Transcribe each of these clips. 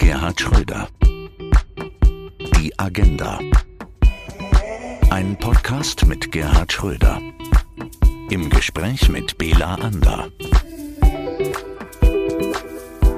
Gerhard Schröder. Die Agenda. Ein Podcast mit Gerhard Schröder. Im Gespräch mit Bela Ander.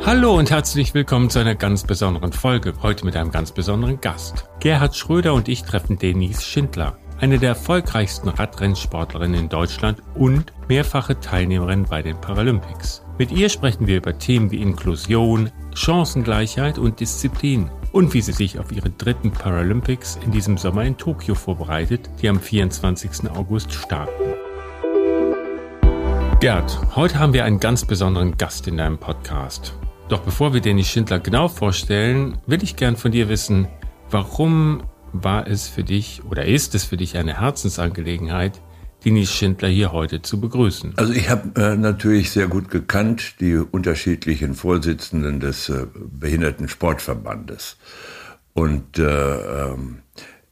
Hallo und herzlich willkommen zu einer ganz besonderen Folge. Heute mit einem ganz besonderen Gast. Gerhard Schröder und ich treffen Denise Schindler, eine der erfolgreichsten Radrennsportlerinnen in Deutschland und mehrfache Teilnehmerin bei den Paralympics. Mit ihr sprechen wir über Themen wie Inklusion, Chancengleichheit und Disziplin und wie sie sich auf ihre dritten Paralympics in diesem Sommer in Tokio vorbereitet, die am 24. August starten. Gerd, heute haben wir einen ganz besonderen Gast in deinem Podcast. Doch bevor wir Dennis Schindler genau vorstellen, will ich gern von dir wissen, warum war es für dich oder ist es für dich eine Herzensangelegenheit, Denise Schindler hier heute zu begrüßen. Also ich habe äh, natürlich sehr gut gekannt die unterschiedlichen Vorsitzenden des äh, Behindertensportverbandes und äh, ähm,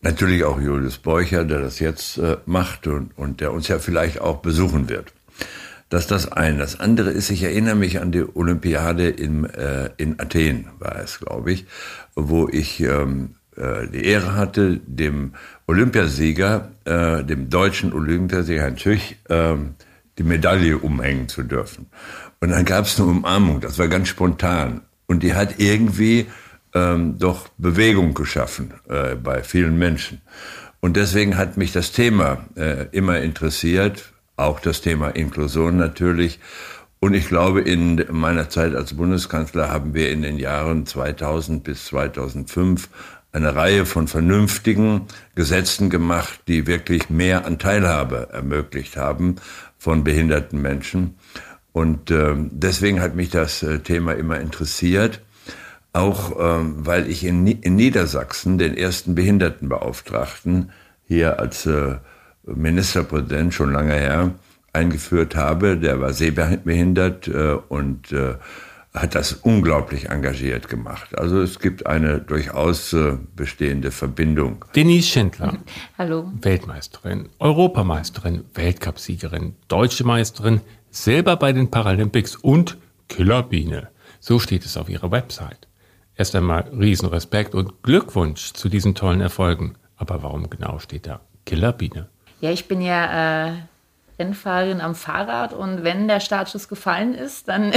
natürlich auch Julius Beucher, der das jetzt äh, macht und, und der uns ja vielleicht auch besuchen wird. Das ist das eine. Das andere ist, ich erinnere mich an die Olympiade in, äh, in Athen, war es, glaube ich, wo ich ähm, äh, die Ehre hatte, dem Olympiasieger, äh, dem deutschen Olympiasieger Herrn Tüch, äh, die Medaille umhängen zu dürfen. Und dann gab es eine Umarmung, das war ganz spontan. Und die hat irgendwie ähm, doch Bewegung geschaffen äh, bei vielen Menschen. Und deswegen hat mich das Thema äh, immer interessiert, auch das Thema Inklusion natürlich. Und ich glaube, in meiner Zeit als Bundeskanzler haben wir in den Jahren 2000 bis 2005 eine Reihe von vernünftigen Gesetzen gemacht, die wirklich mehr an Teilhabe ermöglicht haben von behinderten Menschen. Und äh, deswegen hat mich das äh, Thema immer interessiert, auch ähm, weil ich in, in, Niedersachsen den ersten Behindertenbeauftragten hier als äh, Ministerpräsident schon lange her eingeführt habe. Der war sehbehindert äh, und äh, hat das unglaublich engagiert gemacht. Also es gibt eine durchaus äh, bestehende Verbindung. Denise Schindler. Hallo. Weltmeisterin, Europameisterin, Weltcupsiegerin, deutsche Meisterin, selber bei den Paralympics und Killerbiene. So steht es auf ihrer Website. Erst einmal Riesenrespekt und Glückwunsch zu diesen tollen Erfolgen. Aber warum genau steht da Killerbiene? Ja, ich bin ja äh, Rennfahrerin am Fahrrad und wenn der Startschuss gefallen ist, dann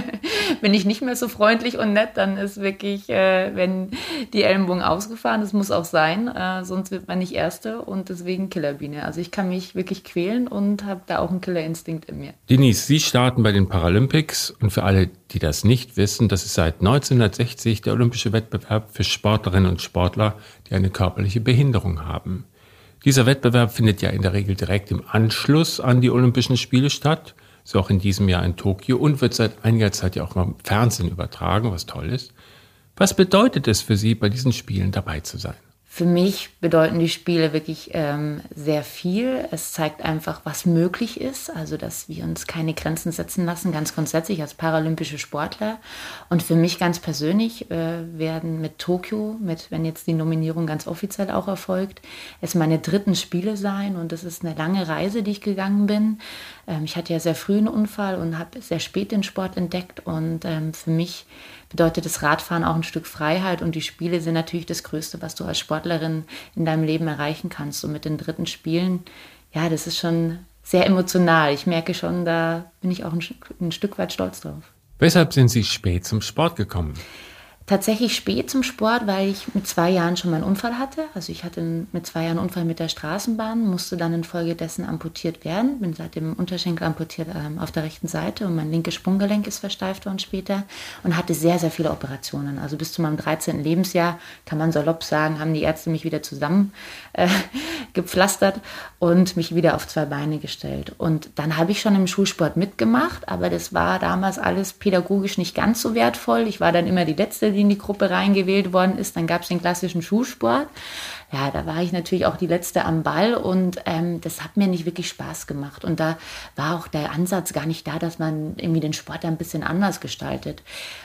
bin ich nicht mehr so freundlich und nett. Dann ist wirklich, äh, wenn die Ellenbogen ausgefahren, das muss auch sein, äh, sonst wird man nicht Erste und deswegen Killerbiene. Also ich kann mich wirklich quälen und habe da auch einen Killerinstinkt in mir. Denise, Sie starten bei den Paralympics und für alle, die das nicht wissen, das ist seit 1960 der olympische Wettbewerb für Sportlerinnen und Sportler, die eine körperliche Behinderung haben. Dieser Wettbewerb findet ja in der Regel direkt im Anschluss an die Olympischen Spiele statt, so auch in diesem Jahr in Tokio und wird seit einiger Zeit ja auch mal im Fernsehen übertragen, was toll ist. Was bedeutet es für Sie, bei diesen Spielen dabei zu sein? Für mich bedeuten die Spiele wirklich ähm, sehr viel. Es zeigt einfach, was möglich ist, also dass wir uns keine Grenzen setzen lassen, ganz grundsätzlich als paralympische Sportler. Und für mich ganz persönlich äh, werden mit Tokio, mit wenn jetzt die Nominierung ganz offiziell auch erfolgt, es meine dritten Spiele sein. Und das ist eine lange Reise, die ich gegangen bin. Ähm, ich hatte ja sehr früh einen Unfall und habe sehr spät den Sport entdeckt. Und ähm, für mich bedeutet das Radfahren auch ein Stück Freiheit und die Spiele sind natürlich das Größte, was du als Sportlerin in deinem Leben erreichen kannst. Und mit den dritten Spielen, ja, das ist schon sehr emotional. Ich merke schon, da bin ich auch ein, ein Stück weit stolz drauf. Weshalb sind Sie spät zum Sport gekommen? Tatsächlich spät zum Sport, weil ich mit zwei Jahren schon mal einen Unfall hatte. Also ich hatte mit zwei Jahren einen Unfall mit der Straßenbahn, musste dann infolgedessen amputiert werden, bin seit dem Unterschenkel amputiert ähm, auf der rechten Seite und mein linkes Sprunggelenk ist versteift worden später und hatte sehr, sehr viele Operationen. Also bis zu meinem 13. Lebensjahr, kann man salopp sagen, haben die Ärzte mich wieder zusammen äh, gepflastert und mich wieder auf zwei Beine gestellt. Und dann habe ich schon im Schulsport mitgemacht, aber das war damals alles pädagogisch nicht ganz so wertvoll. Ich war dann immer die Letzte, die in die Gruppe reingewählt worden ist. Dann gab es den klassischen Schulsport. Ja, da war ich natürlich auch die Letzte am Ball und ähm, das hat mir nicht wirklich Spaß gemacht. Und da war auch der Ansatz gar nicht da, dass man irgendwie den Sport ein bisschen anders gestaltet.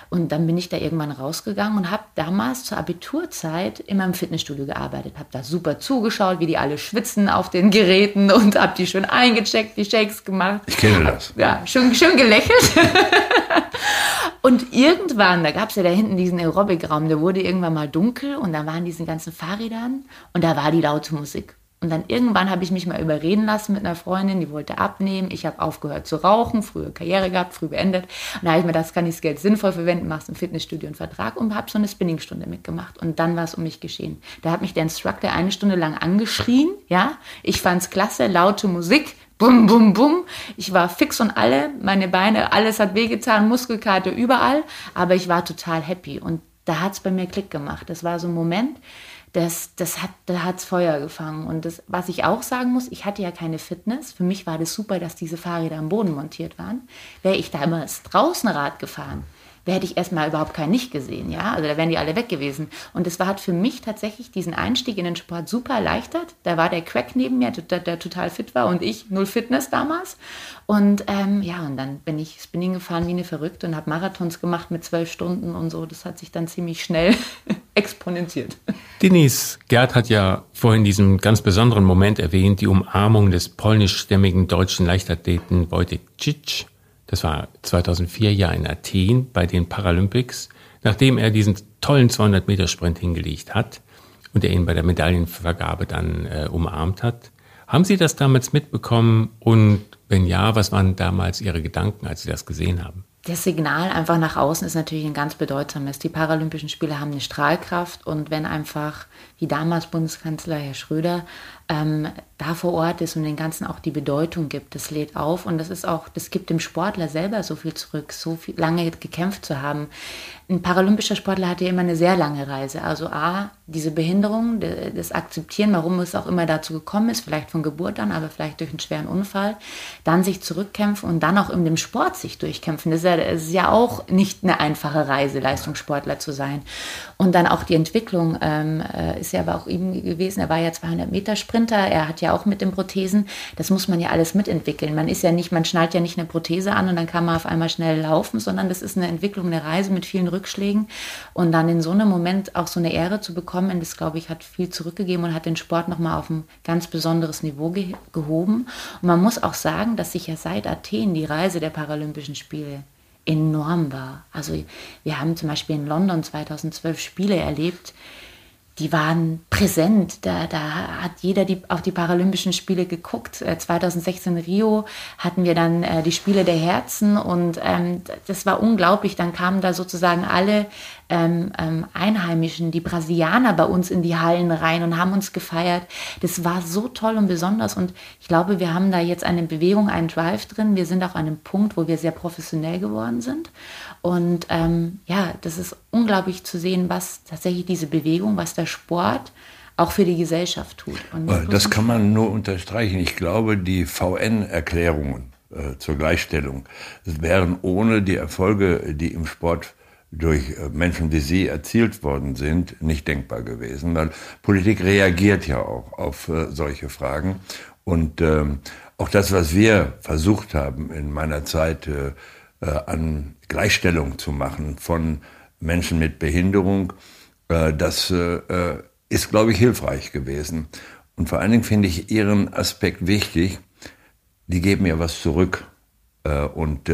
Und dann bin ich da irgendwann rausgegangen und habe damals zur Abiturzeit immer im Fitnessstudio gearbeitet. Habe da super zugeschaut, wie die alle schwitzen auf den Geräten und habe die schön eingecheckt, die Shakes gemacht. Ich kenne das. Ja, schön, schön gelächelt. Und irgendwann, da gab es ja da hinten diesen Aerobic-Raum, der wurde irgendwann mal dunkel und da waren diese ganzen Fahrrädern und da war die laute Musik. Und dann irgendwann habe ich mich mal überreden lassen mit einer Freundin, die wollte abnehmen. Ich habe aufgehört zu rauchen, frühe Karriere gehabt, früh beendet. Und da habe ich mir das kann ich das Geld sinnvoll verwenden, machst im Fitnessstudio einen Vertrag und habe so eine Spinningstunde mitgemacht. Und dann war es um mich geschehen. Da hat mich der Instructor eine Stunde lang angeschrien. Ja, ich fand's klasse, laute Musik. Bum, bum, bum. Ich war fix und alle, meine Beine, alles hat wehgetan, Muskelkarte überall. Aber ich war total happy. Und da hat's bei mir Klick gemacht. Das war so ein Moment, das, das hat, da hat's Feuer gefangen. Und das, was ich auch sagen muss, ich hatte ja keine Fitness. Für mich war das super, dass diese Fahrräder am Boden montiert waren. Wäre ich da immer das Draußenrad gefahren, hätte ich erstmal überhaupt kein Nicht gesehen, ja. Also da wären die alle weg gewesen. Und war hat für mich tatsächlich diesen Einstieg in den Sport super erleichtert. Da war der Crack neben mir, der, der total fit war und ich null Fitness damals. Und ähm, ja, und dann bin ich Spinning gefahren wie eine Verrückte und habe Marathons gemacht mit zwölf Stunden und so. Das hat sich dann ziemlich schnell exponentiert. Denise, Gerd hat ja vorhin diesen ganz besonderen Moment erwähnt, die Umarmung des polnischstämmigen deutschen Leichtathleten Wojtek Cic das war 2004 ja in Athen bei den Paralympics, nachdem er diesen tollen 200 Meter Sprint hingelegt hat und er ihn bei der Medaillenvergabe dann äh, umarmt hat. Haben Sie das damals mitbekommen und wenn ja, was waren damals Ihre Gedanken, als Sie das gesehen haben? Das Signal einfach nach außen ist natürlich ein ganz bedeutsames. Die Paralympischen Spiele haben eine Strahlkraft und wenn einfach, wie damals Bundeskanzler Herr Schröder, ähm, da vor Ort ist und den Ganzen auch die Bedeutung gibt. Das lädt auf und das ist auch, das gibt dem Sportler selber so viel zurück, so viel, lange gekämpft zu haben. Ein paralympischer Sportler hat ja immer eine sehr lange Reise. Also A, diese Behinderung, das Akzeptieren, warum es auch immer dazu gekommen ist, vielleicht von Geburt an, aber vielleicht durch einen schweren Unfall, dann sich zurückkämpfen und dann auch in dem Sport sich durchkämpfen. Das ist ja, das ist ja auch nicht eine einfache Reise, Leistungssportler zu sein. Und dann auch die Entwicklung ähm, äh, ist ja aber auch ihm gewesen. Er war ja 200 Meter Sprinter, er hat ja auch mit den Prothesen. Das muss man ja alles mitentwickeln. Man ist ja nicht, man schnallt ja nicht eine Prothese an und dann kann man auf einmal schnell laufen, sondern das ist eine Entwicklung, eine Reise mit vielen Rückschlägen. Und dann in so einem Moment auch so eine Ehre zu bekommen, das glaube ich, hat viel zurückgegeben und hat den Sport nochmal auf ein ganz besonderes Niveau ge gehoben. Und man muss auch sagen, dass sich ja seit Athen die Reise der Paralympischen Spiele enorm war. Also wir haben zum Beispiel in London 2012 Spiele erlebt, die waren präsent. Da, da hat jeder die, auf die Paralympischen Spiele geguckt. 2016 äh, Rio hatten wir dann äh, die Spiele der Herzen und ähm, das war unglaublich. Dann kamen da sozusagen alle ähm, ähm, Einheimischen, die Brasilianer bei uns in die Hallen rein und haben uns gefeiert. Das war so toll und besonders und ich glaube, wir haben da jetzt eine Bewegung, einen Drive drin. Wir sind auch an einem Punkt, wo wir sehr professionell geworden sind und ähm, ja, das ist unglaublich zu sehen, was tatsächlich diese Bewegung, was der Sport auch für die Gesellschaft tut. Äh, das kann man nur unterstreichen. Ich glaube, die VN-Erklärungen äh, zur Gleichstellung wären ohne die Erfolge, die im Sport durch äh, Menschen wie Sie erzielt worden sind, nicht denkbar gewesen. Weil Politik reagiert ja auch auf äh, solche Fragen. Und ähm, auch das, was wir versucht haben in meiner Zeit äh, äh, an Gleichstellung zu machen von Menschen mit Behinderung, äh, das äh, ist, glaube ich, hilfreich gewesen. Und vor allen Dingen finde ich Ihren Aspekt wichtig. Die geben ja was zurück und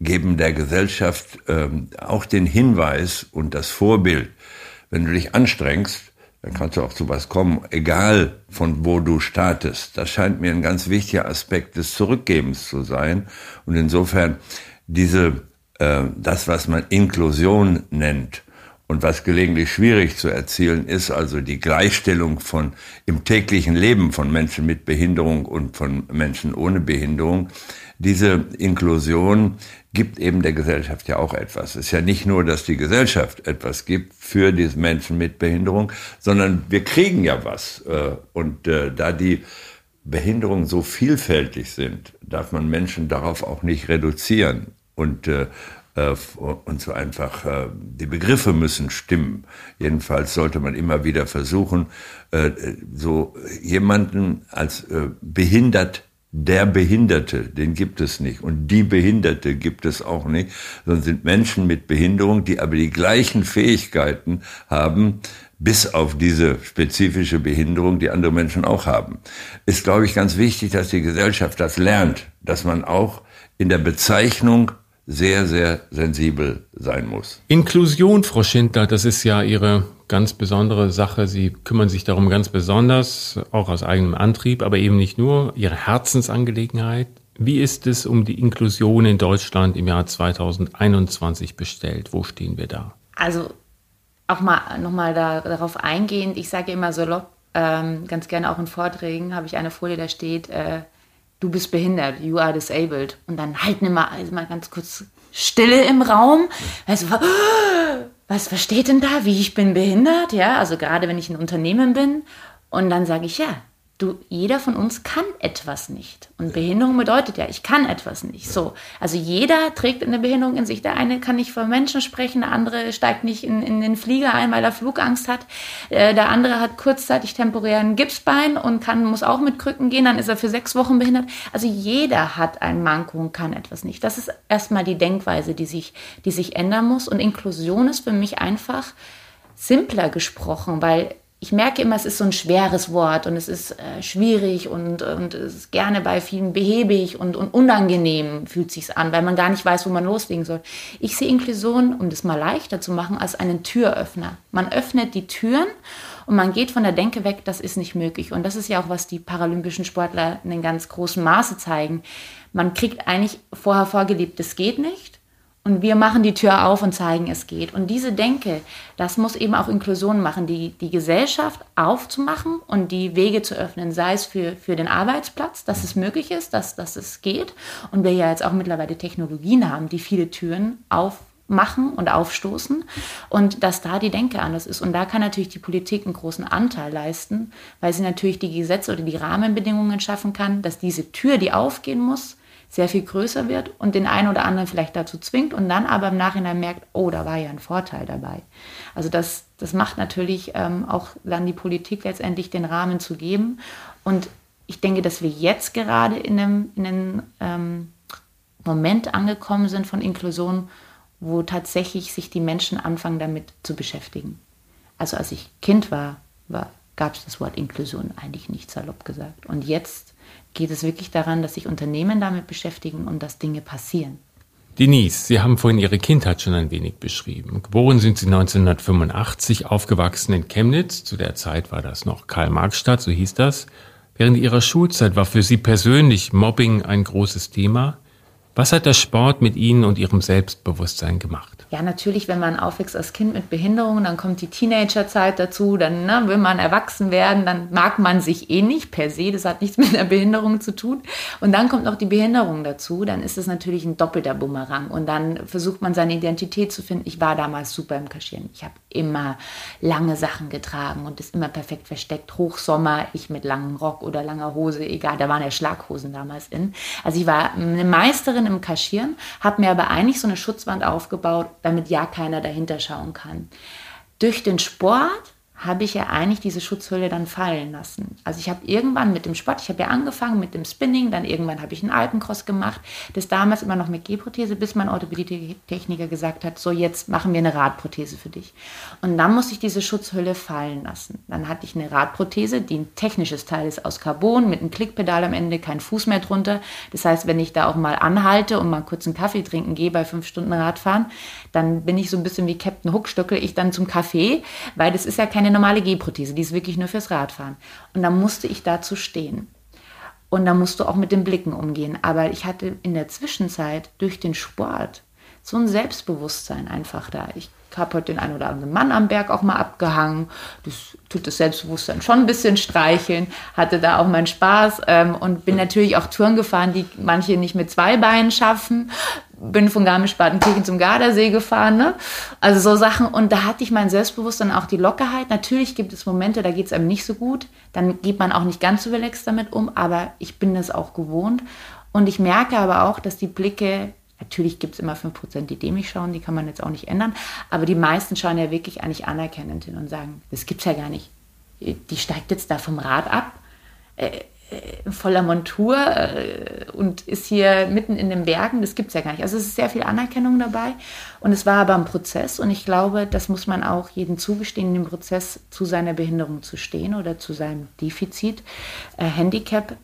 geben der Gesellschaft ähm, auch den Hinweis und das Vorbild. Wenn du dich anstrengst, dann kannst du auch zu was kommen, egal von wo du startest. Das scheint mir ein ganz wichtiger Aspekt des Zurückgebens zu sein. Und insofern diese, äh, das, was man Inklusion nennt und was gelegentlich schwierig zu erzielen ist, also die Gleichstellung von im täglichen Leben von Menschen mit Behinderung und von Menschen ohne Behinderung, diese Inklusion gibt eben der Gesellschaft ja auch etwas. Es ist ja nicht nur, dass die Gesellschaft etwas gibt für diese Menschen mit Behinderung, sondern wir kriegen ja was. Äh, und äh, da die Behinderungen so vielfältig sind, darf man Menschen darauf auch nicht reduzieren und äh, und so einfach äh, die Begriffe müssen stimmen. Jedenfalls sollte man immer wieder versuchen, äh, so jemanden als äh, behindert der Behinderte, den gibt es nicht. Und die Behinderte gibt es auch nicht, sondern sind Menschen mit Behinderung, die aber die gleichen Fähigkeiten haben, bis auf diese spezifische Behinderung, die andere Menschen auch haben. Ist, glaube ich, ganz wichtig, dass die Gesellschaft das lernt, dass man auch in der Bezeichnung sehr, sehr sensibel sein muss. Inklusion, Frau Schindler, das ist ja Ihre ganz besondere Sache. Sie kümmern sich darum ganz besonders, auch aus eigenem Antrieb, aber eben nicht nur, Ihre Herzensangelegenheit. Wie ist es um die Inklusion in Deutschland im Jahr 2021 bestellt? Wo stehen wir da? Also auch mal nochmal da, darauf eingehend, ich sage immer salopp, ähm, ganz gerne auch in Vorträgen, habe ich eine Folie, da steht, äh, du bist behindert, you are disabled. Und dann halten immer also mal ganz kurz Stille im Raum. Also, was versteht denn da, wie ich bin behindert? Ja, also gerade wenn ich ein Unternehmen bin. Und dann sage ich, ja, du, jeder von uns kann etwas nicht. Und Behinderung bedeutet ja, ich kann etwas nicht. So. Also jeder trägt eine Behinderung in sich. Der eine kann nicht vor Menschen sprechen, der andere steigt nicht in, in den Flieger ein, weil er Flugangst hat. Äh, der andere hat kurzzeitig temporären Gipsbein und kann, muss auch mit Krücken gehen, dann ist er für sechs Wochen behindert. Also jeder hat ein Manko und kann etwas nicht. Das ist erstmal die Denkweise, die sich, die sich ändern muss. Und Inklusion ist für mich einfach simpler gesprochen, weil ich merke immer, es ist so ein schweres Wort und es ist äh, schwierig und, und es ist gerne bei vielen behäbig und, und unangenehm fühlt sich an, weil man gar nicht weiß, wo man loslegen soll. Ich sehe Inklusion, um das mal leichter zu machen, als einen Türöffner. Man öffnet die Türen und man geht von der Denke weg, das ist nicht möglich. Und das ist ja auch, was die paralympischen Sportler in ganz großen Maße zeigen. Man kriegt eigentlich vorher vorgelebt, das geht nicht und wir machen die Tür auf und zeigen, es geht. Und diese Denke, das muss eben auch Inklusion machen, die, die Gesellschaft aufzumachen und die Wege zu öffnen, sei es für, für den Arbeitsplatz, dass es möglich ist, dass, dass es geht. Und wir ja jetzt auch mittlerweile Technologien haben, die viele Türen aufmachen und aufstoßen und dass da die Denke anders ist. Und da kann natürlich die Politik einen großen Anteil leisten, weil sie natürlich die Gesetze oder die Rahmenbedingungen schaffen kann, dass diese Tür, die aufgehen muss, sehr viel größer wird und den einen oder anderen vielleicht dazu zwingt und dann aber im Nachhinein merkt, oh, da war ja ein Vorteil dabei. Also das, das macht natürlich ähm, auch dann die Politik letztendlich den Rahmen zu geben. Und ich denke, dass wir jetzt gerade in einem, in einem ähm, Moment angekommen sind von Inklusion, wo tatsächlich sich die Menschen anfangen damit zu beschäftigen. Also als ich Kind war, war gab es das Wort Inklusion eigentlich nicht salopp gesagt. Und jetzt geht es wirklich daran, dass sich Unternehmen damit beschäftigen und dass Dinge passieren. Denise, Sie haben vorhin Ihre Kindheit schon ein wenig beschrieben. Geboren sind Sie 1985, aufgewachsen in Chemnitz. Zu der Zeit war das noch Karl-Marx-Stadt, so hieß das. Während Ihrer Schulzeit war für Sie persönlich Mobbing ein großes Thema. Was hat der Sport mit Ihnen und Ihrem Selbstbewusstsein gemacht? Ja, natürlich, wenn man aufwächst als Kind mit Behinderung, dann kommt die Teenagerzeit dazu, dann ne, will man erwachsen werden, dann mag man sich eh nicht per se, das hat nichts mit der Behinderung zu tun. Und dann kommt noch die Behinderung dazu, dann ist es natürlich ein doppelter Bumerang. Und dann versucht man seine Identität zu finden. Ich war damals super im Kaschieren. Ich habe immer lange Sachen getragen und ist immer perfekt versteckt. Hochsommer, ich mit langem Rock oder langer Hose, egal, da waren ja Schlaghosen damals in. Also ich war eine Meisterin im Kaschieren, habe mir aber eigentlich so eine Schutzwand aufgebaut, damit ja keiner dahinter schauen kann. Durch den Sport habe ich ja eigentlich diese Schutzhülle dann fallen lassen. Also ich habe irgendwann mit dem Sport, ich habe ja angefangen mit dem Spinning, dann irgendwann habe ich einen Alpencross gemacht, das damals immer noch mit G-Prothese, bis mein Orthopädie-Techniker gesagt hat, so jetzt machen wir eine Radprothese für dich. Und dann musste ich diese Schutzhülle fallen lassen. Dann hatte ich eine Radprothese, die ein technisches Teil ist aus Carbon, mit einem Klickpedal am Ende, kein Fuß mehr drunter. Das heißt, wenn ich da auch mal anhalte und mal kurz einen Kaffee trinken gehe bei fünf Stunden Radfahren, dann bin ich so ein bisschen wie Captain Hook, stöckel ich dann zum Kaffee, weil das ist ja keine normale G-Prothese, die ist wirklich nur fürs Radfahren. Und dann musste ich dazu stehen. Und da musst du auch mit den Blicken umgehen. Aber ich hatte in der Zwischenzeit durch den Sport so ein Selbstbewusstsein einfach da. Ich habe heute den einen oder anderen Mann am Berg auch mal abgehangen. Das tut das Selbstbewusstsein schon ein bisschen streicheln. Hatte da auch meinen Spaß ähm, und bin natürlich auch Touren gefahren, die manche nicht mit zwei Beinen schaffen bin von Garmisch-Partenkirchen zum Gardasee gefahren, ne? Also so Sachen. Und da hatte ich mein Selbstbewusstsein, auch die Lockerheit. Natürlich gibt es Momente, da geht es einem nicht so gut. Dann geht man auch nicht ganz so relaxed damit um, aber ich bin das auch gewohnt. Und ich merke aber auch, dass die Blicke, natürlich gibt es immer 5%, die dämlich schauen, die kann man jetzt auch nicht ändern, aber die meisten schauen ja wirklich eigentlich anerkennend hin und sagen, das gibt's ja gar nicht. Die steigt jetzt da vom Rad ab. Äh, äh, voller Montur äh, und ist hier mitten in den Bergen. Das gibt es ja gar nicht. Also es ist sehr viel Anerkennung dabei. Und es war aber ein Prozess. Und ich glaube, das muss man auch jedem zugestehen, im Prozess zu seiner Behinderung zu stehen oder zu seinem Defizit, äh, Handicap.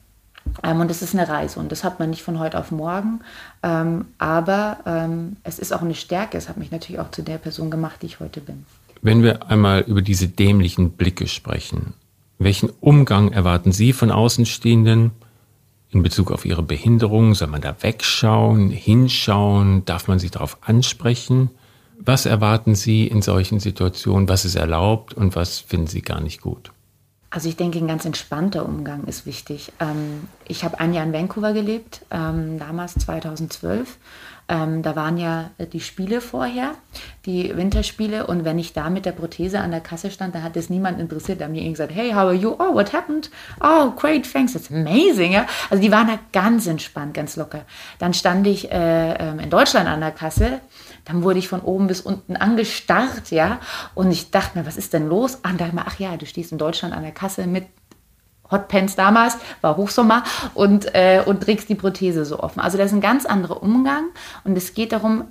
Ähm, und es ist eine Reise und das hat man nicht von heute auf morgen. Ähm, aber ähm, es ist auch eine Stärke. Es hat mich natürlich auch zu der Person gemacht, die ich heute bin. Wenn wir einmal über diese dämlichen Blicke sprechen, welchen Umgang erwarten Sie von Außenstehenden in Bezug auf Ihre Behinderung? Soll man da wegschauen, hinschauen? Darf man Sie darauf ansprechen? Was erwarten Sie in solchen Situationen? Was ist erlaubt und was finden Sie gar nicht gut? Also ich denke, ein ganz entspannter Umgang ist wichtig. Ähm, ich habe ein Jahr in Vancouver gelebt, ähm, damals 2012. Ähm, da waren ja die Spiele vorher, die Winterspiele. Und wenn ich da mit der Prothese an der Kasse stand, da hat es niemand interessiert. Da haben die gesagt, hey, how are you? Oh, what happened? Oh, great, thanks, that's amazing. Ja? Also die waren da ganz entspannt, ganz locker. Dann stand ich äh, in Deutschland an der Kasse dann wurde ich von oben bis unten angestarrt, ja. Und ich dachte mir, was ist denn los? Und dachte mir, ach ja, du stehst in Deutschland an der Kasse mit Hotpants damals, war Hochsommer, und, äh, und trägst die Prothese so offen. Also das ist ein ganz anderer Umgang und es geht darum,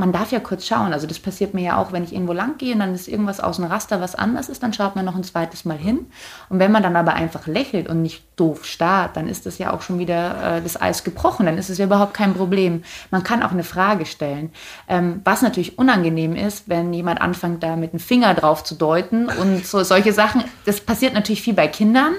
man darf ja kurz schauen. Also das passiert mir ja auch, wenn ich irgendwo lang gehe und dann ist irgendwas aus dem Raster, was anders ist, dann schaut man noch ein zweites Mal hin. Und wenn man dann aber einfach lächelt und nicht doof starrt, dann ist das ja auch schon wieder äh, das Eis gebrochen. Dann ist es ja überhaupt kein Problem. Man kann auch eine Frage stellen. Ähm, was natürlich unangenehm ist, wenn jemand anfängt, da mit dem Finger drauf zu deuten und so solche Sachen. Das passiert natürlich viel bei Kindern.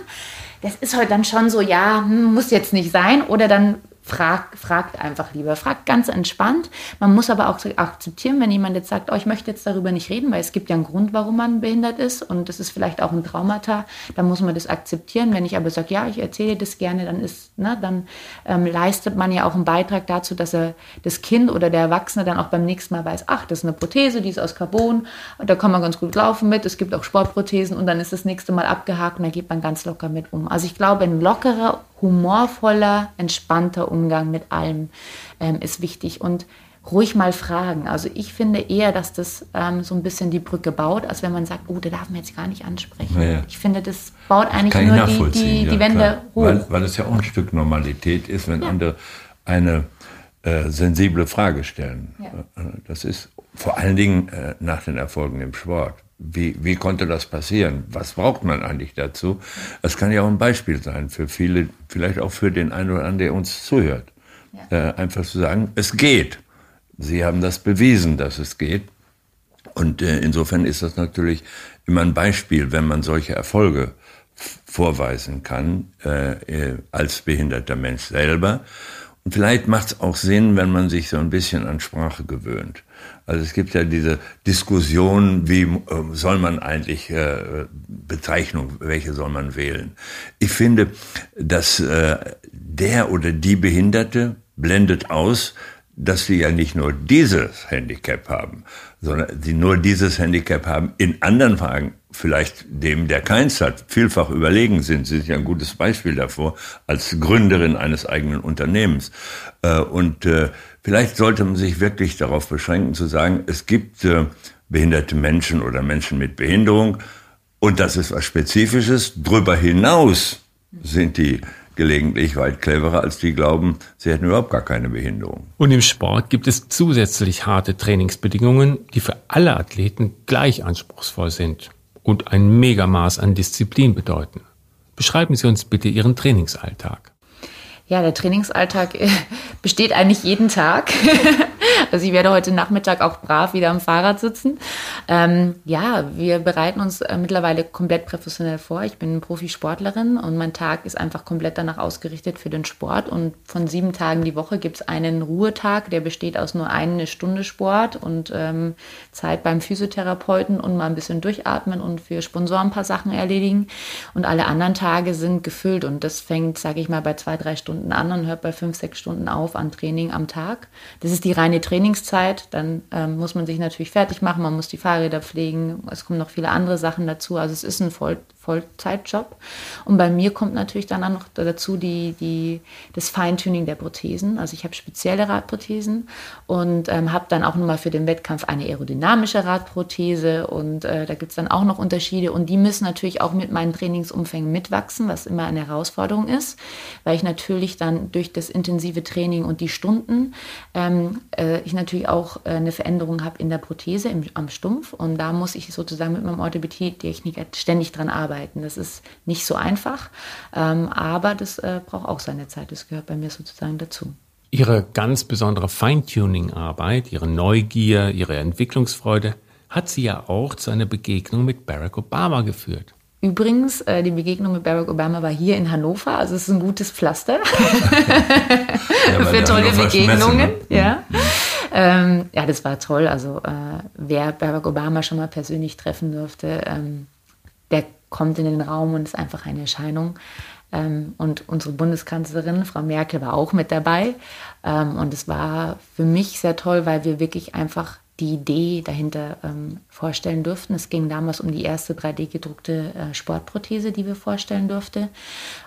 Das ist heute dann schon so, ja, hm, muss jetzt nicht sein. Oder dann fragt, fragt einfach lieber, fragt ganz entspannt. Man muss aber auch akzeptieren, wenn jemand jetzt sagt, oh, ich möchte jetzt darüber nicht reden, weil es gibt ja einen Grund, warum man behindert ist und das ist vielleicht auch ein Traumata, dann muss man das akzeptieren. Wenn ich aber sage, ja, ich erzähle das gerne, dann ist, ne, dann ähm, leistet man ja auch einen Beitrag dazu, dass er das Kind oder der Erwachsene dann auch beim nächsten Mal weiß, ach, das ist eine Prothese, die ist aus Carbon, da kann man ganz gut laufen mit. Es gibt auch Sportprothesen und dann ist das nächste Mal abgehakt und da geht man ganz locker mit um. Also ich glaube, ein lockerer humorvoller, entspannter Umgang mit allem ähm, ist wichtig und ruhig mal fragen. Also ich finde eher, dass das ähm, so ein bisschen die Brücke baut, als wenn man sagt, oh, da darf man jetzt gar nicht ansprechen. Ja. Ich finde, das baut eigentlich Kann nur die, die, die Wände klar. hoch. Weil, weil es ja auch ein Stück Normalität ist, wenn ja. andere eine äh, sensible Frage stellen. Ja. Äh, das ist vor allen Dingen äh, nach den Erfolgen im Sport. Wie, wie konnte das passieren? Was braucht man eigentlich dazu? Das kann ja auch ein Beispiel sein für viele, vielleicht auch für den einen oder anderen, der uns zuhört. Ja. Äh, einfach zu sagen, es geht. Sie haben das bewiesen, dass es geht. Und äh, insofern ist das natürlich immer ein Beispiel, wenn man solche Erfolge vorweisen kann, äh, äh als behinderter Mensch selber. Vielleicht macht es auch Sinn, wenn man sich so ein bisschen an Sprache gewöhnt. Also es gibt ja diese Diskussion, wie äh, soll man eigentlich äh, Bezeichnung, welche soll man wählen. Ich finde, dass äh, der oder die Behinderte blendet aus, dass sie ja nicht nur dieses Handicap haben, sondern sie nur dieses Handicap haben, in anderen Fragen vielleicht dem, der keins hat, vielfach überlegen sind. Sie sind ja ein gutes Beispiel davor als Gründerin eines eigenen Unternehmens. Äh, und äh, vielleicht sollte man sich wirklich darauf beschränken zu sagen, es gibt äh, behinderte Menschen oder Menschen mit Behinderung und das ist was Spezifisches. Drüber hinaus sind die gelegentlich weit cleverer, als die glauben, sie hätten überhaupt gar keine Behinderung. Und im Sport gibt es zusätzlich harte Trainingsbedingungen, die für alle Athleten gleich anspruchsvoll sind und ein Megamaß an Disziplin bedeuten. Beschreiben Sie uns bitte Ihren Trainingsalltag. Ja, der Trainingsalltag äh, besteht eigentlich jeden Tag. Also ich werde heute Nachmittag auch brav wieder am Fahrrad sitzen. Ähm, ja, wir bereiten uns äh, mittlerweile komplett professionell vor. Ich bin Profisportlerin und mein Tag ist einfach komplett danach ausgerichtet für den Sport. Und von sieben Tagen die Woche gibt es einen Ruhetag, der besteht aus nur eine Stunde Sport und ähm, Zeit beim Physiotherapeuten und mal ein bisschen durchatmen und für Sponsoren ein paar Sachen erledigen. Und alle anderen Tage sind gefüllt und das fängt, sage ich mal, bei zwei, drei Stunden an und hört bei fünf, sechs Stunden auf an Training am Tag. Das ist die reine Trainingszeit. Dann ähm, muss man sich natürlich fertig machen, man muss die Fahrräder pflegen. Es kommen noch viele andere Sachen dazu. Also es ist ein Voll Vollzeitjob. Und bei mir kommt natürlich dann noch dazu die, die, das Feintuning der Prothesen. Also ich habe spezielle Radprothesen und ähm, habe dann auch nochmal für den Wettkampf eine aerodynamische Radprothese und äh, da gibt es dann auch noch Unterschiede und die müssen natürlich auch mit meinen Trainingsumfängen mitwachsen, was immer eine Herausforderung ist, weil ich natürlich dann durch das intensive Training und die Stunden ähm, äh, ich natürlich auch äh, eine Veränderung habe in der Prothese im, am Stumpf und da muss ich sozusagen mit meinem Orthopädie-Techniker ständig dran arbeiten arbeiten. Das ist nicht so einfach, ähm, aber das äh, braucht auch seine Zeit. Das gehört bei mir sozusagen dazu. Ihre ganz besondere Feintuning-Arbeit, Ihre Neugier, Ihre Entwicklungsfreude hat Sie ja auch zu einer Begegnung mit Barack Obama geführt. Übrigens, äh, die Begegnung mit Barack Obama war hier in Hannover, also es ist ein gutes Pflaster ja, für tolle Begegnungen. Messe, ne? Ja. Mhm. Ähm, ja, das war toll. Also äh, wer Barack Obama schon mal persönlich treffen durfte, ähm, der kommt in den Raum und ist einfach eine Erscheinung. Ähm, und unsere Bundeskanzlerin, Frau Merkel, war auch mit dabei. Ähm, und es war für mich sehr toll, weil wir wirklich einfach die Idee dahinter ähm, vorstellen durften. Es ging damals um die erste 3D-gedruckte äh, Sportprothese, die wir vorstellen durften,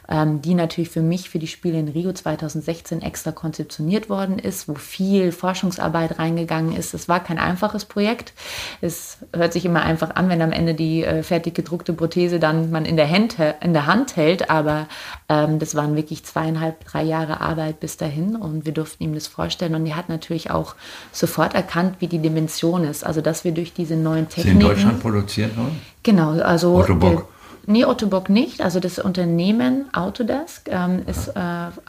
ähm, die natürlich für mich für die Spiele in Rio 2016 extra konzeptioniert worden ist, wo viel Forschungsarbeit reingegangen ist. Es war kein einfaches Projekt. Es hört sich immer einfach an, wenn am Ende die äh, fertig gedruckte Prothese dann man in der, Hand, in der Hand hält, aber ähm, das waren wirklich zweieinhalb, drei Jahre Arbeit bis dahin und wir durften ihm das vorstellen und er hat natürlich auch sofort erkannt, wie die Dimension ist. Also dass wir durch diese neuen Techniken... Ist in Deutschland produziert worden? Genau, also... Otto Bock. Nee, Otto Bock nicht. Also das Unternehmen Autodesk ähm, ist äh,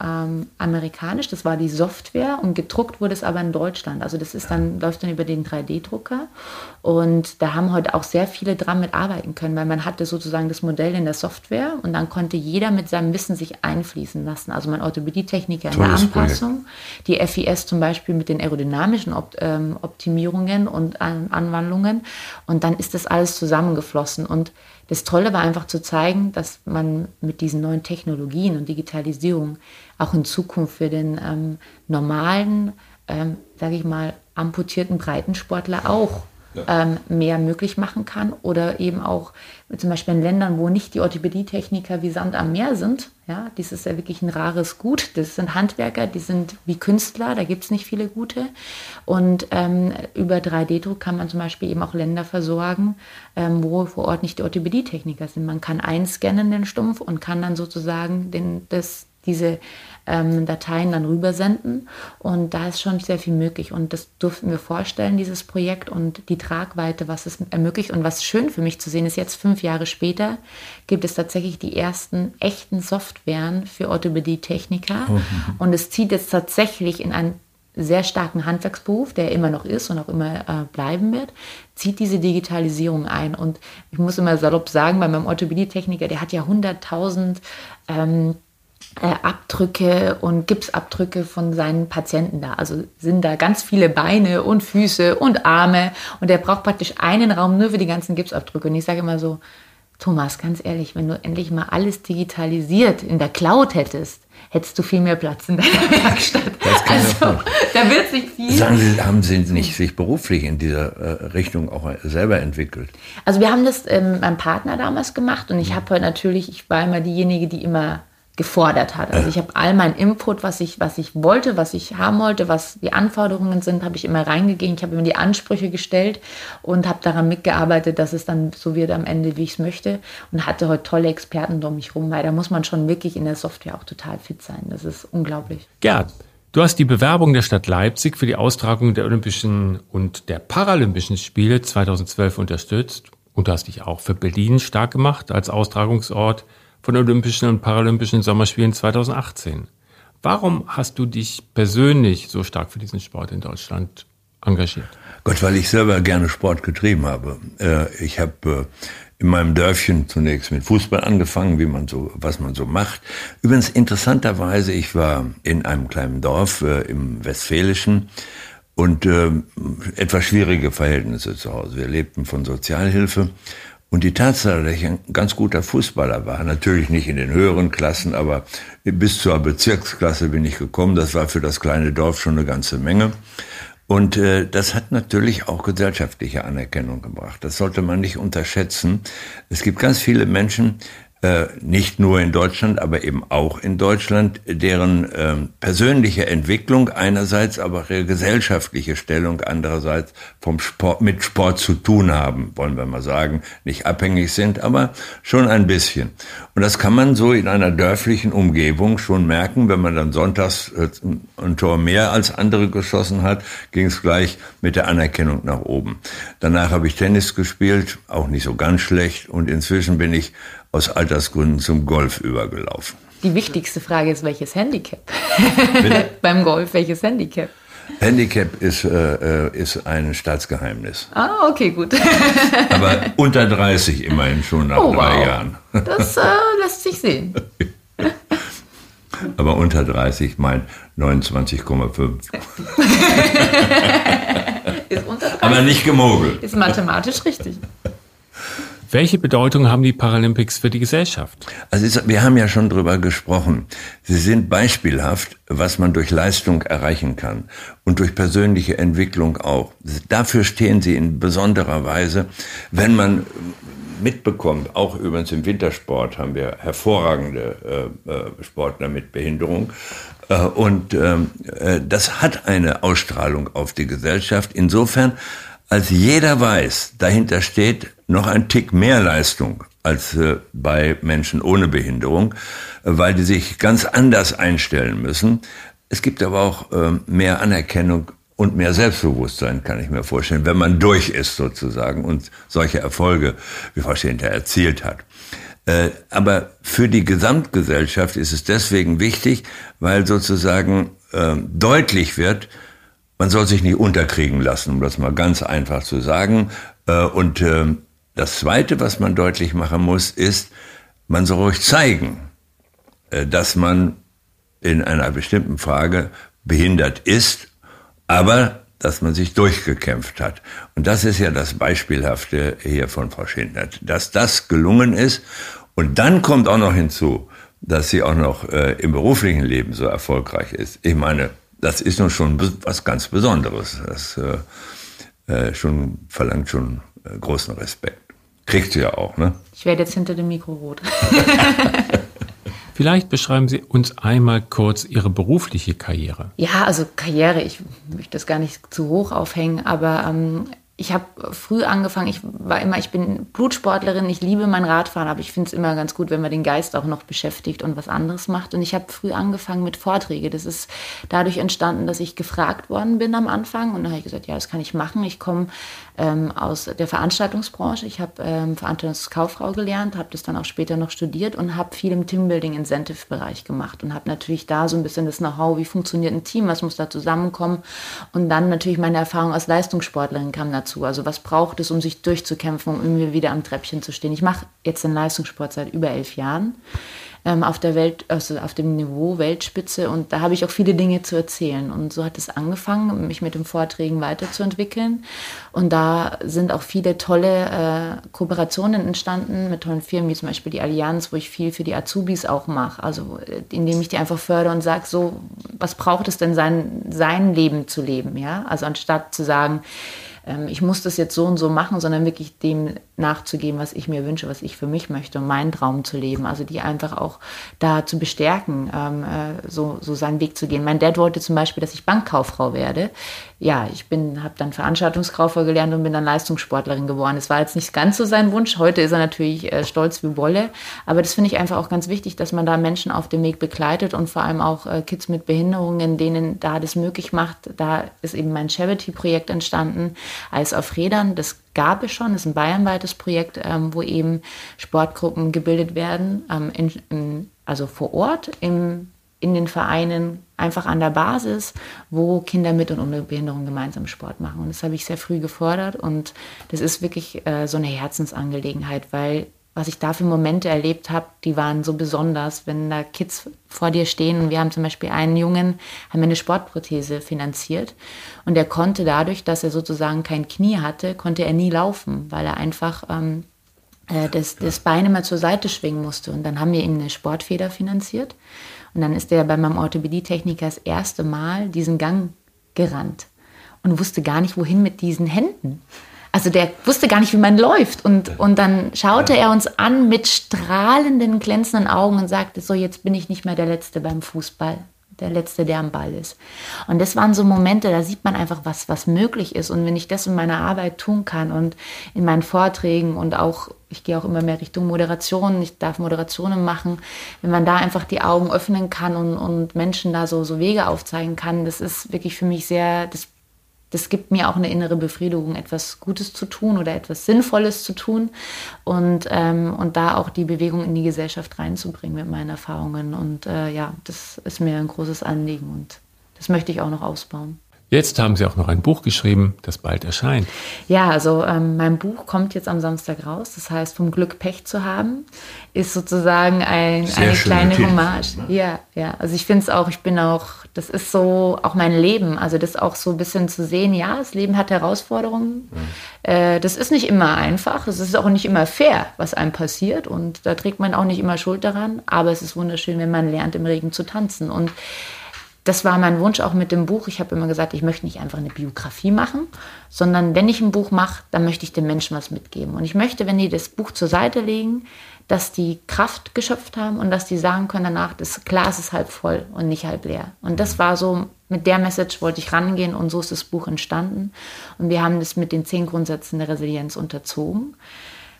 ähm, amerikanisch. Das war die Software und gedruckt wurde es aber in Deutschland. Also das ist dann läuft dann über den 3D-Drucker und da haben heute auch sehr viele dran mitarbeiten können, weil man hatte sozusagen das Modell in der Software und dann konnte jeder mit seinem Wissen sich einfließen lassen. Also mein Orthopädietechniker in der Anpassung, Projekt. die FIS zum Beispiel mit den aerodynamischen ähm, Optimierungen und An Anwandlungen und dann ist das alles zusammengeflossen und das Tolle war einfach zu zeigen, dass man mit diesen neuen Technologien und Digitalisierung auch in Zukunft für den ähm, normalen, ähm, sage ich mal, amputierten Breitensportler auch ähm, mehr möglich machen kann oder eben auch zum Beispiel in Ländern, wo nicht die Orthopädietechniker wie Sand am Meer sind. Ja, dies ist ja wirklich ein rares Gut. Das sind Handwerker, die sind wie Künstler, da gibt es nicht viele gute. Und ähm, über 3D-Druck kann man zum Beispiel eben auch Länder versorgen, ähm, wo vor Ort nicht die Orthopädietechniker sind. Man kann einscannen den Stumpf und kann dann sozusagen den, das, diese ähm, Dateien dann rübersenden. Und da ist schon sehr viel möglich. Und das durften wir vorstellen, dieses Projekt und die Tragweite, was es ermöglicht. Und was schön für mich zu sehen ist, jetzt fünf Jahre später gibt es tatsächlich die ersten echten Softwaren für Orthopädie-Techniker. Mhm. Und es zieht jetzt tatsächlich in einen sehr starken Handwerksberuf, der immer noch ist und auch immer äh, bleiben wird, zieht diese Digitalisierung ein. Und ich muss immer salopp sagen, bei meinem Orthopädie-Techniker, der hat ja 100.000 ähm, äh, Abdrücke und Gipsabdrücke von seinen Patienten da. Also sind da ganz viele Beine und Füße und Arme und er braucht praktisch einen Raum nur für die ganzen Gipsabdrücke. Und ich sage immer so, Thomas, ganz ehrlich, wenn du endlich mal alles digitalisiert in der Cloud hättest, hättest du viel mehr Platz in deiner Werkstatt. also, da wird sich viel. Sagen Sie, haben Sie nicht sich beruflich in dieser äh, Richtung auch selber entwickelt? Also wir haben das ähm, meinem Partner damals gemacht und ich habe heute natürlich, ich war immer diejenige, die immer gefordert hat. Also ich habe all mein Input, was ich, was ich wollte, was ich haben wollte, was die Anforderungen sind, habe ich immer reingegeben. Ich habe immer die Ansprüche gestellt und habe daran mitgearbeitet, dass es dann so wird am Ende, wie ich es möchte. Und hatte heute tolle Experten um mich rum, weil da muss man schon wirklich in der Software auch total fit sein. Das ist unglaublich. Gerd, du hast die Bewerbung der Stadt Leipzig für die Austragung der Olympischen und der Paralympischen Spiele 2012 unterstützt und du hast dich auch für Berlin stark gemacht als Austragungsort von Olympischen und Paralympischen Sommerspielen 2018. Warum hast du dich persönlich so stark für diesen Sport in Deutschland engagiert? Gott, weil ich selber gerne Sport getrieben habe. Äh, ich habe äh, in meinem Dörfchen zunächst mit Fußball angefangen, wie man so, was man so macht. Übrigens interessanterweise, ich war in einem kleinen Dorf äh, im Westfälischen und etwas schwierige Verhältnisse zu Hause. Wir lebten von Sozialhilfe und die Tatsache, dass ich ein ganz guter Fußballer war, natürlich nicht in den höheren Klassen, aber bis zur Bezirksklasse bin ich gekommen. Das war für das kleine Dorf schon eine ganze Menge. Und äh, das hat natürlich auch gesellschaftliche Anerkennung gebracht. Das sollte man nicht unterschätzen. Es gibt ganz viele Menschen, nicht nur in Deutschland, aber eben auch in Deutschland, deren äh, persönliche Entwicklung einerseits, aber ihre gesellschaftliche Stellung andererseits vom Sport, mit Sport zu tun haben, wollen wir mal sagen, nicht abhängig sind, aber schon ein bisschen. Und das kann man so in einer dörflichen Umgebung schon merken, wenn man dann sonntags äh, ein Tor mehr als andere geschossen hat, ging es gleich mit der Anerkennung nach oben. Danach habe ich Tennis gespielt, auch nicht so ganz schlecht, und inzwischen bin ich aus Altersgründen zum Golf übergelaufen. Die wichtigste Frage ist, welches Handicap? Beim Golf, welches Handicap? Handicap ist, äh, äh, ist ein Staatsgeheimnis. Ah, okay, gut. Aber unter 30 immerhin schon nach Oh, drei wow. Jahren. Das äh, lässt sich sehen. Aber unter 30 meint 29,5. Ist unter 30. Aber nicht gemogelt. Ist mathematisch richtig. Welche Bedeutung haben die Paralympics für die Gesellschaft? Also es- wir haben ja schon drüber gesprochen. Sie sind beispielhaft, was man durch Leistung erreichen kann und durch persönliche Entwicklung auch. Dafür stehen sie in besonderer Weise, wenn man mitbekommt, auch übrigens im Wintersport haben wir hervorragende äh, äh, Sportler mit Behinderung. Äh, und ähm, äh, das hat eine Ausstrahlung auf die Gesellschaft. Insofern, als jeder weiß, dahinter steht noch ein Tick mehr Leistung als äh, bei Menschen ohne Behinderung, äh, weil die sich ganz anders einstellen müssen. Es gibt aber auch äh, mehr Anerkennung und mehr Selbstbewusstsein, kann ich mir vorstellen, wenn man durch ist sozusagen und solche Erfolge, wie Frau Schinter erzielt hat. Aber für die Gesamtgesellschaft ist es deswegen wichtig, weil sozusagen deutlich wird, man soll sich nicht unterkriegen lassen, um das mal ganz einfach zu sagen. Äh, Und äh, das Zweite, was man deutlich machen muss, ist, man soll ruhig zeigen, äh, dass man in einer bestimmten Frage behindert ist, aber dass man sich durchgekämpft hat. Und das ist ja das Beispielhafte hier von Frau Schindler, dass das gelungen ist. Und dann kommt auch noch hinzu, dass sie auch noch äh, im beruflichen Leben so erfolgreich ist. Ich meine, das ist nun schon was ganz Besonderes. Das äh, äh, schon, verlangt schon äh, großen Respekt. Kriegt sie ja auch, ne? Ich werde jetzt hinter dem Mikro rot. Vielleicht beschreiben Sie uns einmal kurz Ihre berufliche Karriere. Ja, also Karriere, ich möchte das gar nicht zu hoch aufhängen, aber ähm, ich habe früh angefangen, ich war immer, ich bin Blutsportlerin, ich liebe mein Radfahren, aber ich finde es immer ganz gut, wenn man den Geist auch noch beschäftigt und was anderes macht. Und ich habe früh angefangen mit Vorträge. Das ist dadurch entstanden, dass ich gefragt worden bin am Anfang. Und dann habe ich gesagt, ja, das kann ich machen. Ich komme ähm, aus der Veranstaltungsbranche. Ich habe ähm, Veranstaltungskauffrau gelernt, habe das dann auch später noch studiert und habe viel im Teambuilding-Incentive-Bereich gemacht und habe natürlich da so ein bisschen das Know-how, wie funktioniert ein Team, was muss da zusammenkommen. Und dann natürlich meine Erfahrung als Leistungssportlerin kam dazu. Also was braucht es, um sich durchzukämpfen, um irgendwie wieder am Treppchen zu stehen. Ich mache jetzt den Leistungssport seit über elf Jahren ähm, auf der Welt, also auf dem Niveau Weltspitze und da habe ich auch viele Dinge zu erzählen. Und so hat es angefangen, mich mit den Vorträgen weiterzuentwickeln. Und da sind auch viele tolle äh, Kooperationen entstanden mit tollen Firmen wie zum Beispiel die Allianz, wo ich viel für die Azubis auch mache, also äh, indem ich die einfach fördere und sage so, was braucht es denn sein, sein Leben zu leben, ja, also anstatt zu sagen, ähm, ich muss das jetzt so und so machen, sondern wirklich dem nachzugeben, was ich mir wünsche, was ich für mich möchte und meinen Traum zu leben. Also die einfach auch da zu bestärken, ähm, äh, so, so seinen Weg zu gehen. Mein Dad wollte zum Beispiel, dass ich Bankkauffrau werde. Ja, ich bin, habe dann Veranstaltungskauffrau gelernt und bin dann Leistungssportlerin geworden. Es war jetzt nicht ganz so sein Wunsch. Heute ist er natürlich äh, stolz wie Wolle. Aber das finde ich einfach auch ganz wichtig, dass man da Menschen auf dem Weg begleitet und vor allem auch äh, Kids mit Behinderungen, denen da das möglich macht. Da ist eben mein Charity-Projekt entstanden, Eis auf Rädern. Das gab es schon, das ist ein bayernweites Projekt, ähm, wo eben Sportgruppen gebildet werden, ähm, in, in, also vor Ort im, in den Vereinen, einfach an der Basis, wo Kinder mit und ohne Behinderung gemeinsam Sport machen. Und das habe ich sehr früh gefordert und das ist wirklich äh, so eine Herzensangelegenheit, weil was ich da für Momente erlebt habe, die waren so besonders, wenn da Kids vor dir stehen. Und wir haben zum Beispiel einen Jungen, haben eine Sportprothese finanziert. Und der konnte dadurch, dass er sozusagen kein Knie hatte, konnte er nie laufen, weil er einfach ähm, äh, das, das Bein immer zur Seite schwingen musste. Und dann haben wir ihm eine Sportfeder finanziert. Und dann ist er bei meinem Orthopädietechniker das erste Mal diesen Gang gerannt und wusste gar nicht, wohin mit diesen Händen. Also der wusste gar nicht, wie man läuft. Und, und dann schaute er uns an mit strahlenden, glänzenden Augen und sagte, so jetzt bin ich nicht mehr der Letzte beim Fußball. Der Letzte, der am Ball ist. Und das waren so Momente, da sieht man einfach, was, was möglich ist. Und wenn ich das in meiner Arbeit tun kann und in meinen Vorträgen und auch, ich gehe auch immer mehr Richtung Moderation, ich darf Moderationen machen, wenn man da einfach die Augen öffnen kann und, und Menschen da so, so Wege aufzeigen kann, das ist wirklich für mich sehr, das das gibt mir auch eine innere Befriedigung, etwas Gutes zu tun oder etwas Sinnvolles zu tun und, ähm, und da auch die Bewegung in die Gesellschaft reinzubringen mit meinen Erfahrungen. Und äh, ja, das ist mir ein großes Anliegen und das möchte ich auch noch ausbauen. Jetzt haben Sie auch noch ein Buch geschrieben, das bald erscheint. Ja, also ähm, mein Buch kommt jetzt am Samstag raus. Das heißt, vom Glück Pech zu haben, ist sozusagen ein, eine kleine Titel. Hommage. Ja, ja. Also ich finde es auch, ich bin auch, das ist so auch mein Leben. Also das auch so ein bisschen zu sehen, ja, das Leben hat Herausforderungen. Mhm. Äh, das ist nicht immer einfach. Es ist auch nicht immer fair, was einem passiert. Und da trägt man auch nicht immer Schuld daran. Aber es ist wunderschön, wenn man lernt, im Regen zu tanzen. Und das war mein Wunsch auch mit dem Buch. Ich habe immer gesagt, ich möchte nicht einfach eine Biografie machen, sondern wenn ich ein Buch mache, dann möchte ich den Menschen was mitgeben. Und ich möchte, wenn die das Buch zur Seite legen, dass die Kraft geschöpft haben und dass die sagen können danach, das Glas ist halb voll und nicht halb leer. Und das war so, mit der Message wollte ich rangehen und so ist das Buch entstanden. Und wir haben das mit den zehn Grundsätzen der Resilienz unterzogen.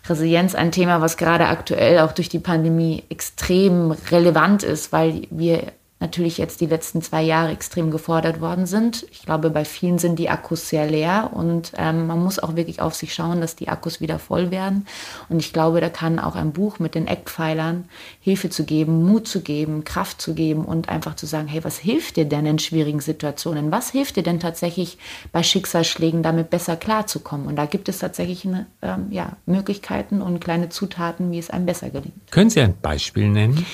Resilienz ein Thema, was gerade aktuell auch durch die Pandemie extrem relevant ist, weil wir natürlich jetzt die letzten zwei Jahre extrem gefordert worden sind. Ich glaube, bei vielen sind die Akkus sehr leer und ähm, man muss auch wirklich auf sich schauen, dass die Akkus wieder voll werden. Und ich glaube, da kann auch ein Buch mit den Eckpfeilern Hilfe zu geben, Mut zu geben, Kraft zu geben und einfach zu sagen, hey, was hilft dir denn in schwierigen Situationen? Was hilft dir denn tatsächlich bei Schicksalsschlägen damit besser klarzukommen? Und da gibt es tatsächlich eine, ähm, ja, Möglichkeiten und kleine Zutaten, wie es einem besser gelingt. Können Sie ein Beispiel nennen?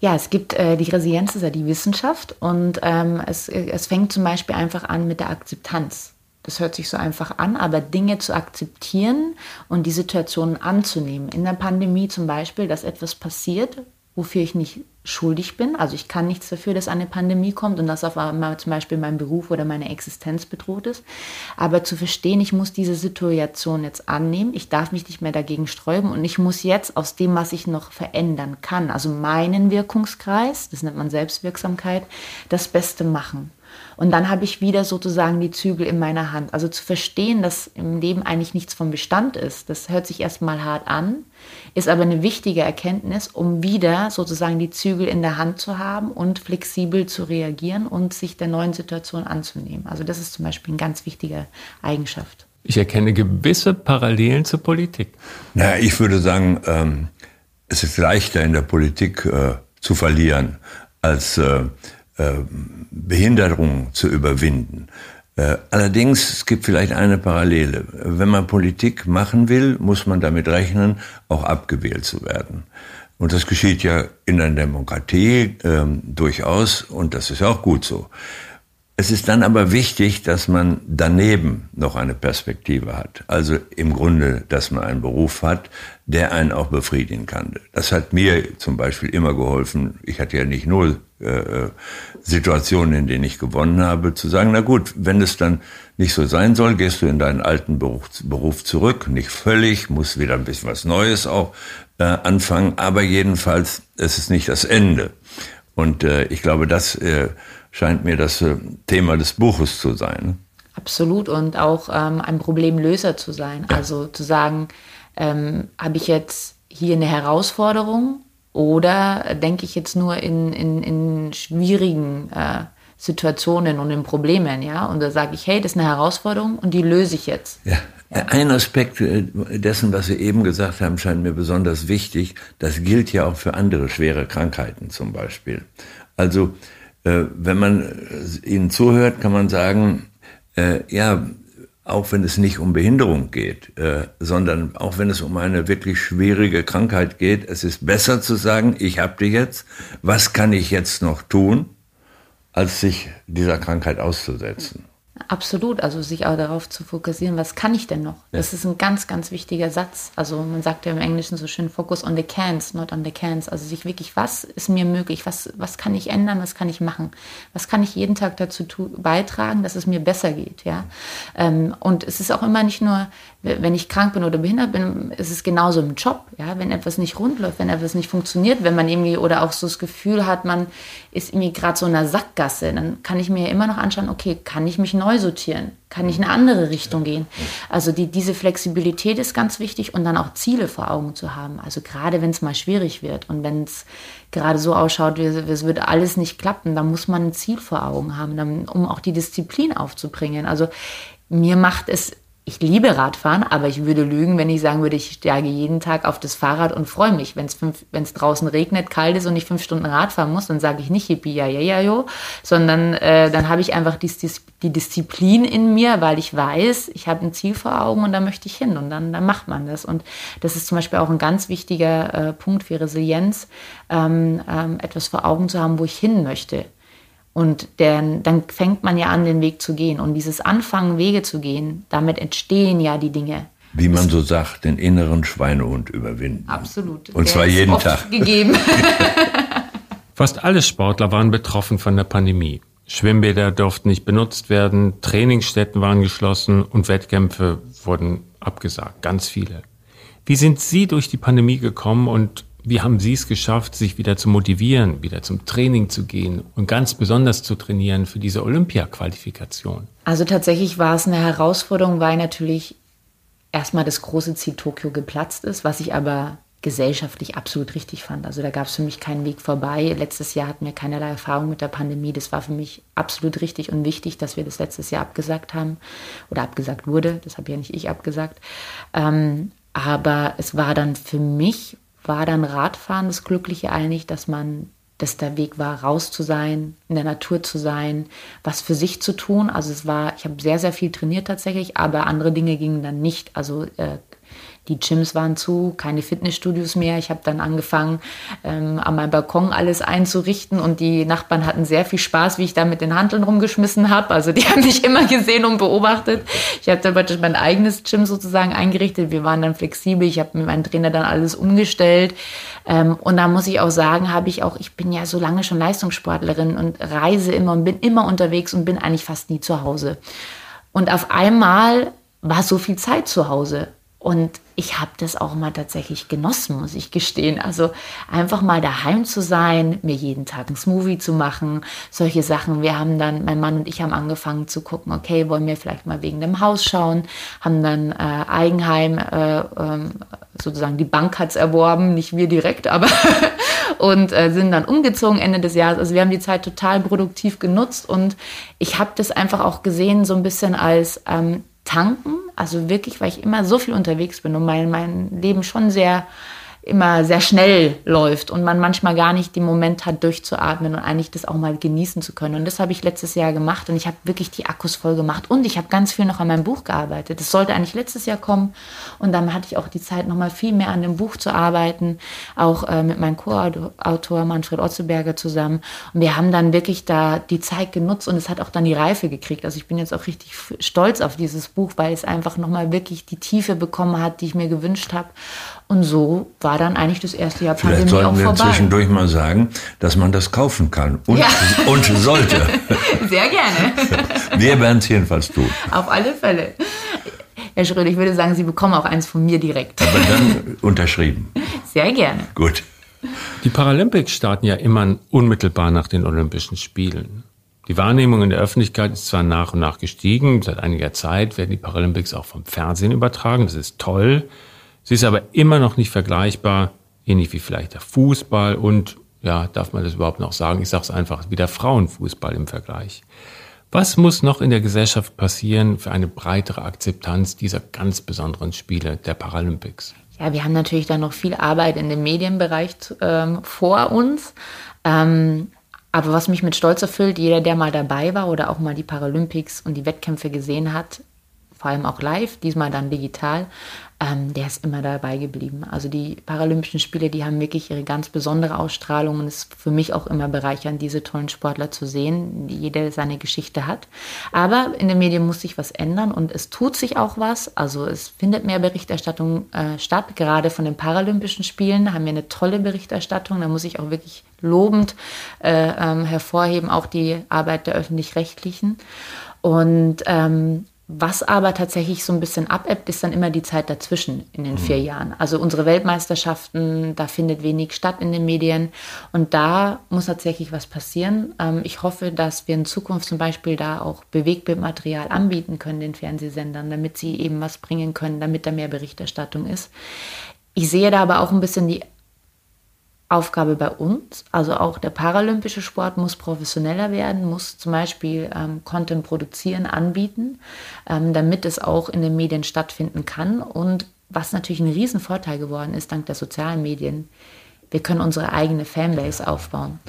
Ja, es gibt äh, die Resilienz, ist ja die Wissenschaft und ähm, es, es fängt zum Beispiel einfach an mit der Akzeptanz. Das hört sich so einfach an, aber Dinge zu akzeptieren und die Situation anzunehmen. In der Pandemie zum Beispiel, dass etwas passiert, wofür ich nicht schuldig bin. Also ich kann nichts dafür, dass eine Pandemie kommt und dass auf einmal zum Beispiel mein Beruf oder meine Existenz bedroht ist. Aber zu verstehen, ich muss diese Situation jetzt annehmen, ich darf mich nicht mehr dagegen sträuben und ich muss jetzt aus dem, was ich noch verändern kann, also meinen Wirkungskreis, das nennt man Selbstwirksamkeit, das Beste machen. Und dann habe ich wieder sozusagen die Zügel in meiner Hand. Also zu verstehen, dass im Leben eigentlich nichts vom Bestand ist, das hört sich erstmal hart an, ist aber eine wichtige Erkenntnis, um wieder sozusagen die Zügel in der Hand zu haben und flexibel zu reagieren und sich der neuen Situation anzunehmen. Also das ist zum Beispiel eine ganz wichtige Eigenschaft. Ich erkenne gewisse Parallelen zur Politik. Na, ich würde sagen, ähm, es ist leichter in der Politik äh, zu verlieren als äh, äh, Behinderung zu überwinden. Äh, allerdings, es gibt vielleicht eine Parallele. Wenn man Politik machen will, muss man damit rechnen, auch abgewählt zu werden. Und das geschieht ja in der Demokratie ähm, durchaus und das ist auch gut so. Es ist dann aber wichtig, dass man daneben noch eine Perspektive hat. Also im Grunde, dass man einen Beruf hat, der einen auch befriedigen kann. Das hat mir zum Beispiel immer geholfen. Ich hatte ja nicht nur äh, Situationen, in denen ich gewonnen habe, zu sagen, na gut, wenn es dann nicht so sein soll, gehst du in deinen alten Beruf, Beruf zurück. Nicht völlig, muss wieder ein bisschen was Neues auch äh, anfangen. Aber jedenfalls, es ist nicht das Ende. Und äh, ich glaube, das äh, scheint mir das äh, Thema des Buches zu sein. Absolut und auch ähm, ein Problemlöser zu sein. Ja. Also zu sagen, ähm, habe ich jetzt hier eine Herausforderung oder denke ich jetzt nur in, in, in schwierigen äh, Situationen und in Problemen, ja? Und da sage ich, hey, das ist eine Herausforderung und die löse ich jetzt. Ja. Ein Aspekt äh, dessen, was Sie eben gesagt haben, scheint mir besonders wichtig. Das gilt ja auch für andere schwere Krankheiten zum Beispiel. Also wenn man äh, ihnen zuhört, kann man sagen, äh, ja, auch wenn es nicht um Behinderung geht, sondern auch wenn es um eine wirklich schwierige Krankheit geht, es ist besser zu sagen, ich habe die jetzt, was kann ich jetzt noch tun, als sich dieser Krankheit auszusetzen. Absolut, also sich auch darauf zu fokussieren, was kann ich denn noch? Ja. Das ist ein ganz, ganz wichtiger Satz. Also man sagt ja im Englischen so schön, focus on the cans, not on the cans. Also sich wirklich, was ist mir möglich? Was, was kann ich ändern? Was kann ich machen? Was kann ich jeden Tag dazu beitragen, dass es mir besser geht? Ja. Ähm, und es ist auch immer nicht nur, wenn ich krank bin oder behindert bin, ist es genauso im Job. Ja, wenn etwas nicht rund läuft, wenn etwas nicht funktioniert, wenn man irgendwie oder auch so das Gefühl hat, man ist irgendwie gerade so in einer Sackgasse, dann kann ich mir immer noch anschauen, okay, kann ich mich neu sortieren? Kann ich in eine andere Richtung gehen? Also die, diese Flexibilität ist ganz wichtig und dann auch Ziele vor Augen zu haben. Also gerade wenn es mal schwierig wird und wenn es gerade so ausschaut, es wird alles nicht klappen, dann muss man ein Ziel vor Augen haben, um auch die Disziplin aufzubringen. Also mir macht es ich liebe Radfahren, aber ich würde lügen, wenn ich sagen würde, ich steige jeden Tag auf das Fahrrad und freue mich. Wenn es draußen regnet, kalt ist und ich fünf Stunden Rad fahren muss, dann sage ich nicht Hippie, ja, ja, ja, jo, sondern äh, dann habe ich einfach die, die, Disziplin in mir, weil ich weiß, ich habe ein Ziel vor Augen und da möchte ich hin und dann, dann macht man das. Und das ist zum Beispiel auch ein ganz wichtiger äh, Punkt für Resilienz, ähm, ähm, etwas vor Augen zu haben, wo ich hin möchte. Und dann, dann fängt man ja an, den Weg zu gehen. Und dieses Anfangen, Wege zu gehen, damit entstehen ja die Dinge. Wie man so sagt, den inneren Schweinehund überwinden. Absolut. Und Der zwar jeden Tag. Gegeben. Fast alle Sportler waren betroffen von der Pandemie. Schwimmbäder durften nicht benutzt werden, Trainingsstätten waren geschlossen und Wettkämpfe wurden abgesagt, ganz viele. Wie sind Sie durch die Pandemie gekommen und wie haben Sie es geschafft, sich wieder zu motivieren, wieder zum Training zu gehen und ganz besonders zu trainieren für diese Olympia-Qualifikation? Also tatsächlich war es eine Herausforderung, weil natürlich erstmal das große Ziel Tokio geplatzt ist, was ich aber gesellschaftlich absolut richtig fand. Also da gab es für mich keinen Weg vorbei. Letztes Jahr hatten wir keinerlei Erfahrung mit der Pandemie. Das war für mich absolut richtig und wichtig, dass wir das letztes Jahr abgesagt haben oder abgesagt wurde. Das habe ja nicht ich abgesagt. Ähm, aber es war dann für mich war dann Radfahren das Glückliche eigentlich, dass man, dass der Weg war, raus zu sein, in der Natur zu sein, was für sich zu tun. Also es war, ich habe sehr, sehr viel trainiert tatsächlich, aber andere Dinge gingen dann nicht. Also äh, die Gyms waren zu, keine Fitnessstudios mehr. Ich habe dann angefangen, ähm, an meinem Balkon alles einzurichten und die Nachbarn hatten sehr viel Spaß, wie ich da mit den Handeln rumgeschmissen habe. Also die haben mich immer gesehen und beobachtet. Ich habe dann praktisch mein eigenes Gym sozusagen eingerichtet. Wir waren dann flexibel. Ich habe mit meinem Trainer dann alles umgestellt. Ähm, und da muss ich auch sagen, habe ich auch, ich bin ja so lange schon Leistungssportlerin und reise immer und bin immer unterwegs und bin eigentlich fast nie zu Hause. Und auf einmal war so viel Zeit zu Hause. Und ich habe das auch mal tatsächlich genossen, muss ich gestehen. Also einfach mal daheim zu sein, mir jeden Tag ein Smoothie zu machen, solche Sachen. Wir haben dann, mein Mann und ich haben angefangen zu gucken, okay, wollen wir vielleicht mal wegen dem Haus schauen, haben dann äh, Eigenheim, äh, äh, sozusagen die Bank hat's erworben, nicht wir direkt, aber und äh, sind dann umgezogen Ende des Jahres. Also wir haben die Zeit total produktiv genutzt und ich habe das einfach auch gesehen, so ein bisschen als ähm, tanken. Also wirklich, weil ich immer so viel unterwegs bin und mein, mein Leben schon sehr immer sehr schnell läuft und man manchmal gar nicht den Moment hat, durchzuatmen und eigentlich das auch mal genießen zu können. Und das habe ich letztes Jahr gemacht und ich habe wirklich die Akkus voll gemacht und ich habe ganz viel noch an meinem Buch gearbeitet. Das sollte eigentlich letztes Jahr kommen und dann hatte ich auch die Zeit, noch mal viel mehr an dem Buch zu arbeiten, auch äh, mit meinem Co-Autor Manfred Otzeberger zusammen. Und wir haben dann wirklich da die Zeit genutzt und es hat auch dann die Reife gekriegt. Also ich bin jetzt auch richtig stolz auf dieses Buch, weil es einfach noch mal wirklich die Tiefe bekommen hat, die ich mir gewünscht habe. Und so war dann eigentlich das erste Jahr Vielleicht Pandemie sollten wir vorbei. zwischendurch mal sagen, dass man das kaufen kann und, ja. und sollte. Sehr gerne. Wir werden es jedenfalls tun. Auf alle Fälle. Herr Schröder, ich würde sagen, Sie bekommen auch eins von mir direkt. Aber dann unterschrieben. Sehr gerne. Gut. Die Paralympics starten ja immer unmittelbar nach den Olympischen Spielen. Die Wahrnehmung in der Öffentlichkeit ist zwar nach und nach gestiegen, seit einiger Zeit werden die Paralympics auch vom Fernsehen übertragen, das ist toll. Sie ist aber immer noch nicht vergleichbar, ähnlich wie vielleicht der Fußball und, ja, darf man das überhaupt noch sagen? Ich sage es einfach, wie der Frauenfußball im Vergleich. Was muss noch in der Gesellschaft passieren für eine breitere Akzeptanz dieser ganz besonderen Spiele der Paralympics? Ja, wir haben natürlich da noch viel Arbeit in dem Medienbereich ähm, vor uns. Ähm, aber was mich mit Stolz erfüllt, jeder, der mal dabei war oder auch mal die Paralympics und die Wettkämpfe gesehen hat, vor allem auch live, diesmal dann digital, ähm, der ist immer dabei geblieben. Also die Paralympischen Spiele, die haben wirklich ihre ganz besondere Ausstrahlung und es ist für mich auch immer bereichernd, diese tollen Sportler zu sehen, die jeder seine Geschichte hat. Aber in den Medien muss sich was ändern und es tut sich auch was. Also es findet mehr Berichterstattung äh, statt. Gerade von den Paralympischen Spielen haben wir eine tolle Berichterstattung. Da muss ich auch wirklich lobend äh, ähm, hervorheben, auch die Arbeit der öffentlich-rechtlichen. Und ähm, was aber tatsächlich so ein bisschen abebbt, ist dann immer die Zeit dazwischen in den mhm. vier Jahren. Also unsere Weltmeisterschaften, da findet wenig statt in den Medien. Und da muss tatsächlich was passieren. Ähm, ich hoffe, dass wir in Zukunft zum Beispiel da auch Bewegtbildmaterial anbieten können, den Fernsehsendern, damit sie eben was bringen können, damit da mehr Berichterstattung ist. Ich sehe da aber auch ein bisschen die Aufgabe bei uns. Also auch der paralympische Sport muss professioneller werden, muss zum Beispiel ähm, Content produzieren, anbieten, ähm, damit es auch in den Medien stattfinden kann. Und was natürlich ein Riesenvorteil geworden ist, dank der sozialen Medien, wir können unsere eigene Fanbase aufbauen.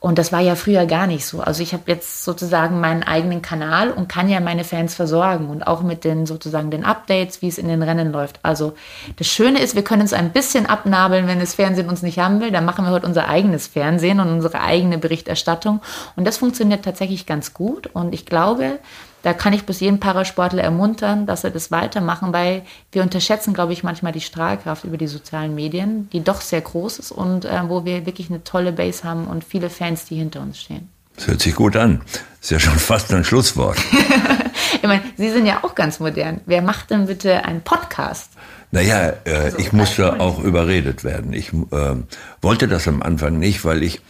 Und das war ja früher gar nicht so. Also ich habe jetzt sozusagen meinen eigenen Kanal und kann ja meine Fans versorgen und auch mit den sozusagen den Updates, wie es in den Rennen läuft. Also das Schöne ist, wir können uns ein bisschen abnabeln, wenn das Fernsehen uns nicht haben will. Dann machen wir heute unser eigenes Fernsehen und unsere eigene Berichterstattung. Und das funktioniert tatsächlich ganz gut. Und ich glaube, da kann ich bis jeden Parasportler ermuntern, dass er das weitermachen, weil wir unterschätzen, glaube ich, manchmal die Strahlkraft über die sozialen Medien, die doch sehr groß ist und äh, wo wir wirklich eine tolle Base haben und viele Fans, die hinter uns stehen. Das hört sich gut an. Ist ja schon fast ein Schlusswort. ich meine, Sie sind ja auch ganz modern. Wer macht denn bitte einen Podcast? Naja, äh, also, ich musste auch überredet werden. Ich äh, wollte das am Anfang nicht, weil ich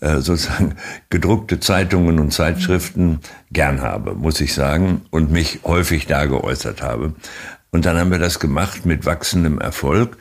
äh, sozusagen gedruckte Zeitungen und Zeitschriften gern habe, muss ich sagen, und mich häufig da geäußert habe. Und dann haben wir das gemacht mit wachsendem Erfolg.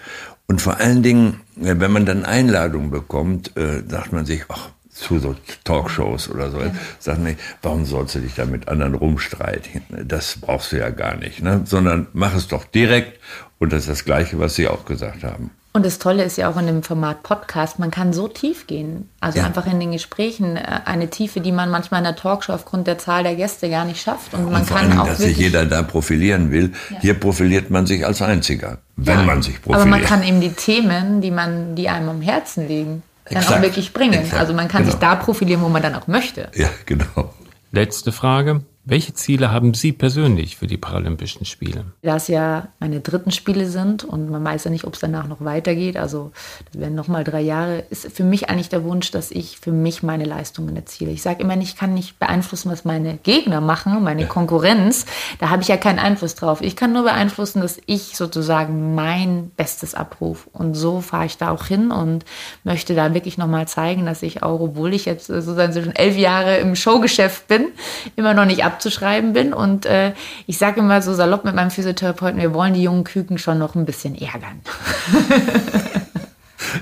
Und vor allen Dingen, äh, wenn man dann Einladungen bekommt, äh, sagt man sich, ach, zu so Talkshows oder so, ja. sagt man, warum sollst du dich da mit anderen rumstreiten? Das brauchst du ja gar nicht, ne? sondern mach es doch direkt und das ist das Gleiche, was Sie auch gesagt haben. Und das Tolle ist ja auch in dem Format Podcast, man kann so tief gehen. Also ja. einfach in den Gesprächen äh, eine Tiefe, die man manchmal in der Talkshow aufgrund der Zahl der Gäste gar nicht schafft. Und man und vor kann allem, auch dass sich jeder da profilieren will. Ja. Hier profiliert man sich als Einziger, wenn ja. man sich profiliert. Aber man kann eben die Themen, die man, die einem am Herzen liegen, dann Exakt. auch wirklich bringen. Exakt. Also man kann genau. sich da profilieren, wo man dann auch möchte. Ja, genau. Letzte Frage. Welche Ziele haben Sie persönlich für die Paralympischen Spiele? Da es ja meine dritten Spiele sind und man weiß ja nicht, ob es danach noch weitergeht, also das werden nochmal drei Jahre, ist für mich eigentlich der Wunsch, dass ich für mich meine Leistungen erziele. Ich sage immer, ich kann nicht beeinflussen, was meine Gegner machen, meine Konkurrenz. Da habe ich ja keinen Einfluss drauf. Ich kann nur beeinflussen, dass ich sozusagen mein Bestes abrufe. Und so fahre ich da auch hin und möchte da wirklich nochmal zeigen, dass ich auch, obwohl ich jetzt sozusagen schon elf Jahre im Showgeschäft bin, immer noch nicht ab abzuschreiben bin. Und äh, ich sage immer so salopp mit meinem Physiotherapeuten, wir wollen die jungen Küken schon noch ein bisschen ärgern.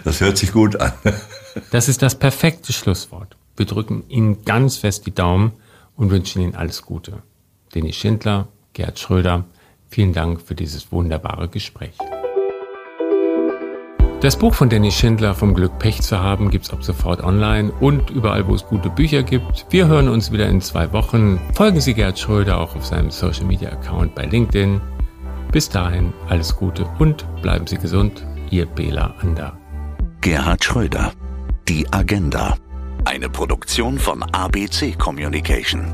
Das hört sich gut an. Das ist das perfekte Schlusswort. Wir drücken Ihnen ganz fest die Daumen und wünschen Ihnen alles Gute. Denis Schindler, Gerd Schröder, vielen Dank für dieses wunderbare Gespräch. Das Buch von Danny Schindler vom Glück Pech zu haben gibt's ab sofort online und überall, wo es gute Bücher gibt. Wir hören uns wieder in zwei Wochen. Folgen Sie Gerd Schröder auch auf seinem Social Media Account bei LinkedIn. Bis dahin alles Gute und bleiben Sie gesund. Ihr Bela Ander. Gerhard Schröder. Die Agenda. Eine Produktion von ABC Communication.